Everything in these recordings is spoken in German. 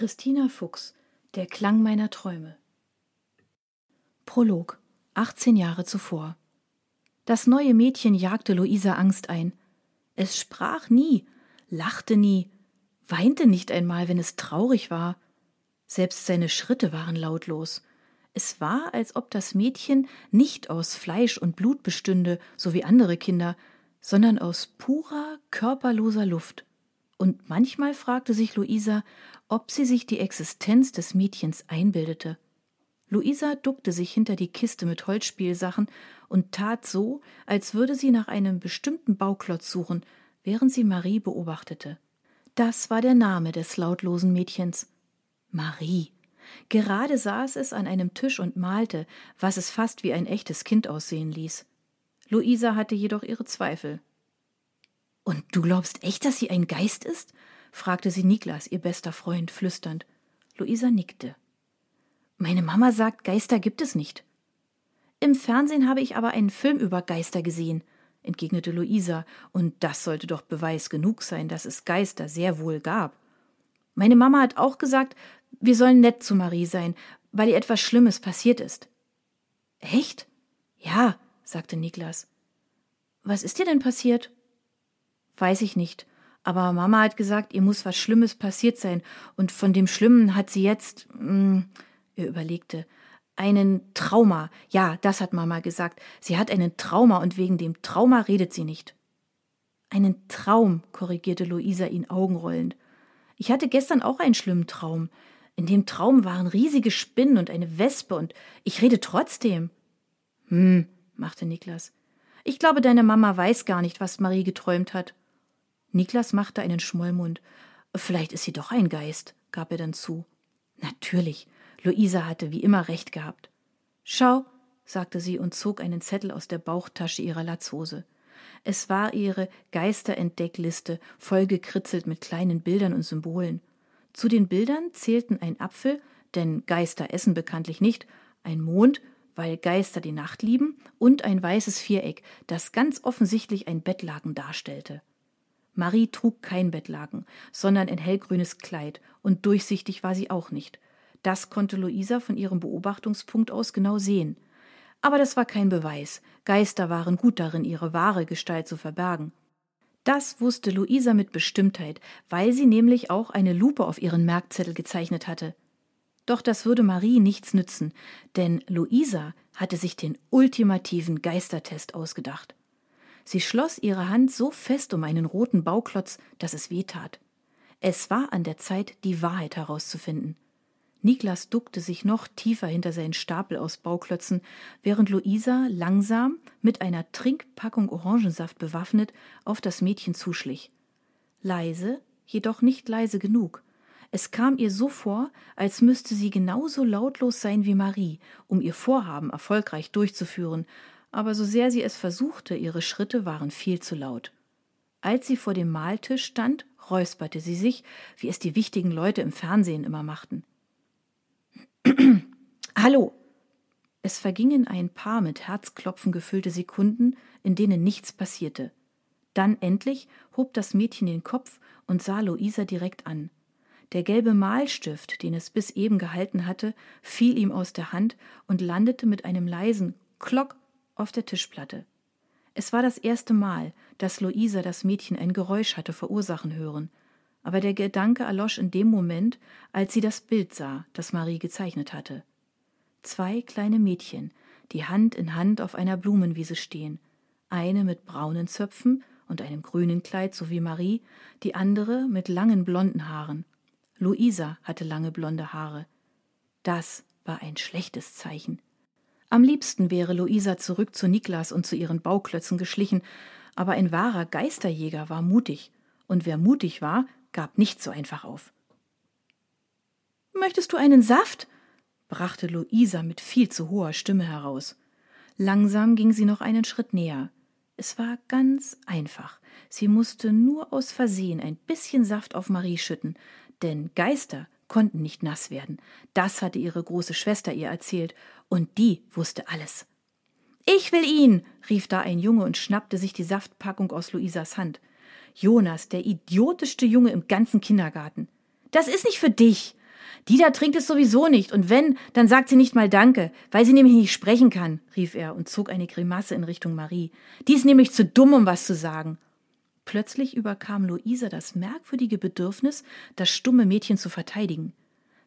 Christina Fuchs Der Klang meiner Träume Prolog 18 Jahre zuvor Das neue Mädchen jagte Luisa Angst ein. Es sprach nie, lachte nie, weinte nicht einmal, wenn es traurig war. Selbst seine Schritte waren lautlos. Es war, als ob das Mädchen nicht aus Fleisch und Blut bestünde, so wie andere Kinder, sondern aus purer, körperloser Luft. Und manchmal fragte sich Luisa, ob sie sich die Existenz des Mädchens einbildete. Luisa duckte sich hinter die Kiste mit Holzspielsachen und tat so, als würde sie nach einem bestimmten Bauklotz suchen, während sie Marie beobachtete. Das war der Name des lautlosen Mädchens. Marie. Gerade saß es an einem Tisch und malte, was es fast wie ein echtes Kind aussehen ließ. Luisa hatte jedoch ihre Zweifel. Und du glaubst echt, dass sie ein Geist ist? fragte sie Niklas, ihr bester Freund, flüsternd. Luisa nickte. Meine Mama sagt, Geister gibt es nicht. Im Fernsehen habe ich aber einen Film über Geister gesehen, entgegnete Luisa, und das sollte doch Beweis genug sein, dass es Geister sehr wohl gab. Meine Mama hat auch gesagt, wir sollen nett zu Marie sein, weil ihr etwas Schlimmes passiert ist. Echt? Ja, sagte Niklas. Was ist dir denn passiert? Weiß ich nicht, aber Mama hat gesagt, ihr muss was Schlimmes passiert sein, und von dem Schlimmen hat sie jetzt. Mh, hm, er überlegte. Einen Trauma. Ja, das hat Mama gesagt. Sie hat einen Trauma und wegen dem Trauma redet sie nicht. Einen Traum, korrigierte Luisa ihn augenrollend. Ich hatte gestern auch einen schlimmen Traum. In dem Traum waren riesige Spinnen und eine Wespe und ich rede trotzdem. Hm, machte Niklas. Ich glaube, deine Mama weiß gar nicht, was Marie geträumt hat. Niklas machte einen Schmollmund. Vielleicht ist sie doch ein Geist, gab er dann zu. Natürlich. Luisa hatte wie immer recht gehabt. Schau, sagte sie und zog einen Zettel aus der Bauchtasche ihrer Latzhose. Es war ihre Geisterentdeckliste, vollgekritzelt mit kleinen Bildern und Symbolen. Zu den Bildern zählten ein Apfel, denn Geister essen bekanntlich nicht, ein Mond, weil Geister die Nacht lieben, und ein weißes Viereck, das ganz offensichtlich ein Bettlaken darstellte. Marie trug kein Bettlaken, sondern ein hellgrünes Kleid, und durchsichtig war sie auch nicht. Das konnte Luisa von ihrem Beobachtungspunkt aus genau sehen. Aber das war kein Beweis. Geister waren gut darin, ihre wahre Gestalt zu verbergen. Das wusste Luisa mit Bestimmtheit, weil sie nämlich auch eine Lupe auf ihren Merkzettel gezeichnet hatte. Doch das würde Marie nichts nützen, denn Luisa hatte sich den ultimativen Geistertest ausgedacht. Sie schloss ihre Hand so fest um einen roten Bauklotz, dass es weh tat. Es war an der Zeit, die Wahrheit herauszufinden. Niklas duckte sich noch tiefer hinter seinen Stapel aus Bauklötzen, während Luisa langsam, mit einer Trinkpackung Orangensaft bewaffnet, auf das Mädchen zuschlich. Leise, jedoch nicht leise genug. Es kam ihr so vor, als müsste sie genauso lautlos sein wie Marie, um ihr Vorhaben erfolgreich durchzuführen, aber so sehr sie es versuchte, ihre Schritte waren viel zu laut. Als sie vor dem Mahltisch stand, räusperte sie sich, wie es die wichtigen Leute im Fernsehen immer machten. Hallo. Es vergingen ein paar mit Herzklopfen gefüllte Sekunden, in denen nichts passierte. Dann endlich hob das Mädchen den Kopf und sah Luisa direkt an. Der gelbe Malstift, den es bis eben gehalten hatte, fiel ihm aus der Hand und landete mit einem leisen Klock auf der Tischplatte. Es war das erste Mal, dass Luisa das Mädchen ein Geräusch hatte verursachen hören, aber der Gedanke erlosch in dem Moment, als sie das Bild sah, das Marie gezeichnet hatte. Zwei kleine Mädchen, die Hand in Hand auf einer Blumenwiese stehen, eine mit braunen Zöpfen und einem grünen Kleid, so wie Marie, die andere mit langen blonden Haaren. Luisa hatte lange blonde Haare. Das war ein schlechtes Zeichen. Am liebsten wäre Luisa zurück zu Niklas und zu ihren Bauklötzen geschlichen, aber ein wahrer Geisterjäger war mutig, und wer mutig war, gab nicht so einfach auf. Möchtest du einen Saft? brachte Luisa mit viel zu hoher Stimme heraus. Langsam ging sie noch einen Schritt näher. Es war ganz einfach. Sie musste nur aus Versehen ein bisschen Saft auf Marie schütten, denn Geister konnten nicht nass werden. Das hatte ihre große Schwester ihr erzählt, und die wusste alles. Ich will ihn, rief da ein Junge und schnappte sich die Saftpackung aus Luisas Hand. Jonas, der idiotischste Junge im ganzen Kindergarten. Das ist nicht für dich. Die da trinkt es sowieso nicht, und wenn, dann sagt sie nicht mal Danke, weil sie nämlich nicht sprechen kann, rief er und zog eine Grimasse in Richtung Marie. Die ist nämlich zu dumm, um was zu sagen. Plötzlich überkam Luisa das merkwürdige Bedürfnis, das stumme Mädchen zu verteidigen.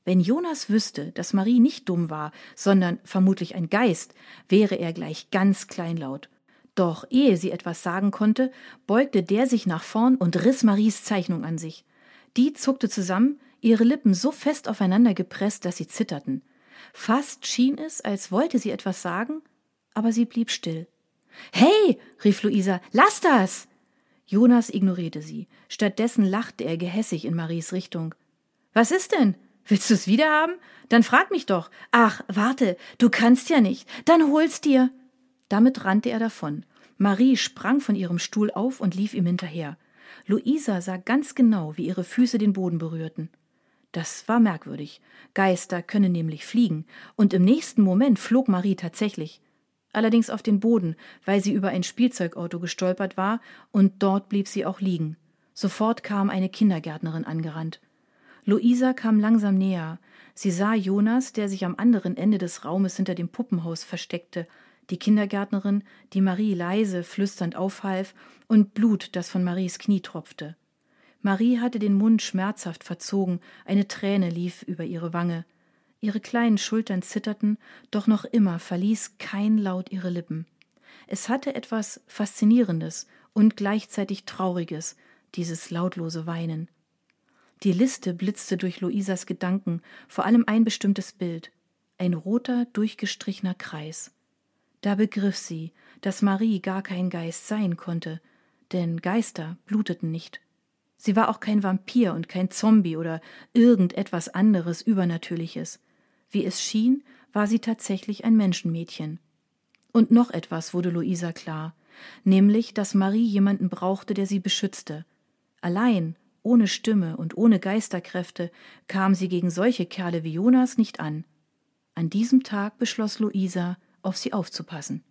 Wenn Jonas wüsste, dass Marie nicht dumm war, sondern vermutlich ein Geist, wäre er gleich ganz kleinlaut. Doch ehe sie etwas sagen konnte, beugte der sich nach vorn und riss Maries Zeichnung an sich. Die zuckte zusammen, ihre Lippen so fest aufeinander gepresst, dass sie zitterten. Fast schien es, als wollte sie etwas sagen, aber sie blieb still. Hey, rief Luisa, lass das! Jonas ignorierte sie. Stattdessen lachte er gehässig in Maries Richtung. Was ist denn? Willst du's wiederhaben? Dann frag mich doch. Ach, warte, du kannst ja nicht. Dann hol's dir. Damit rannte er davon. Marie sprang von ihrem Stuhl auf und lief ihm hinterher. Luisa sah ganz genau, wie ihre Füße den Boden berührten. Das war merkwürdig. Geister können nämlich fliegen, und im nächsten Moment flog Marie tatsächlich. Allerdings auf den Boden, weil sie über ein Spielzeugauto gestolpert war, und dort blieb sie auch liegen. Sofort kam eine Kindergärtnerin angerannt. Luisa kam langsam näher. Sie sah Jonas, der sich am anderen Ende des Raumes hinter dem Puppenhaus versteckte, die Kindergärtnerin, die Marie leise, flüsternd aufhalf, und Blut, das von Maries Knie tropfte. Marie hatte den Mund schmerzhaft verzogen, eine Träne lief über ihre Wange. Ihre kleinen Schultern zitterten, doch noch immer verließ kein Laut ihre Lippen. Es hatte etwas Faszinierendes und gleichzeitig Trauriges, dieses lautlose Weinen. Die Liste blitzte durch Luisas Gedanken, vor allem ein bestimmtes Bild, ein roter, durchgestrichener Kreis. Da begriff sie, dass Marie gar kein Geist sein konnte, denn Geister bluteten nicht. Sie war auch kein Vampir und kein Zombie oder irgendetwas anderes Übernatürliches. Wie es schien, war sie tatsächlich ein Menschenmädchen. Und noch etwas wurde Luisa klar, nämlich, dass Marie jemanden brauchte, der sie beschützte. Allein, ohne Stimme und ohne Geisterkräfte, kam sie gegen solche Kerle wie Jonas nicht an. An diesem Tag beschloss Luisa, auf sie aufzupassen.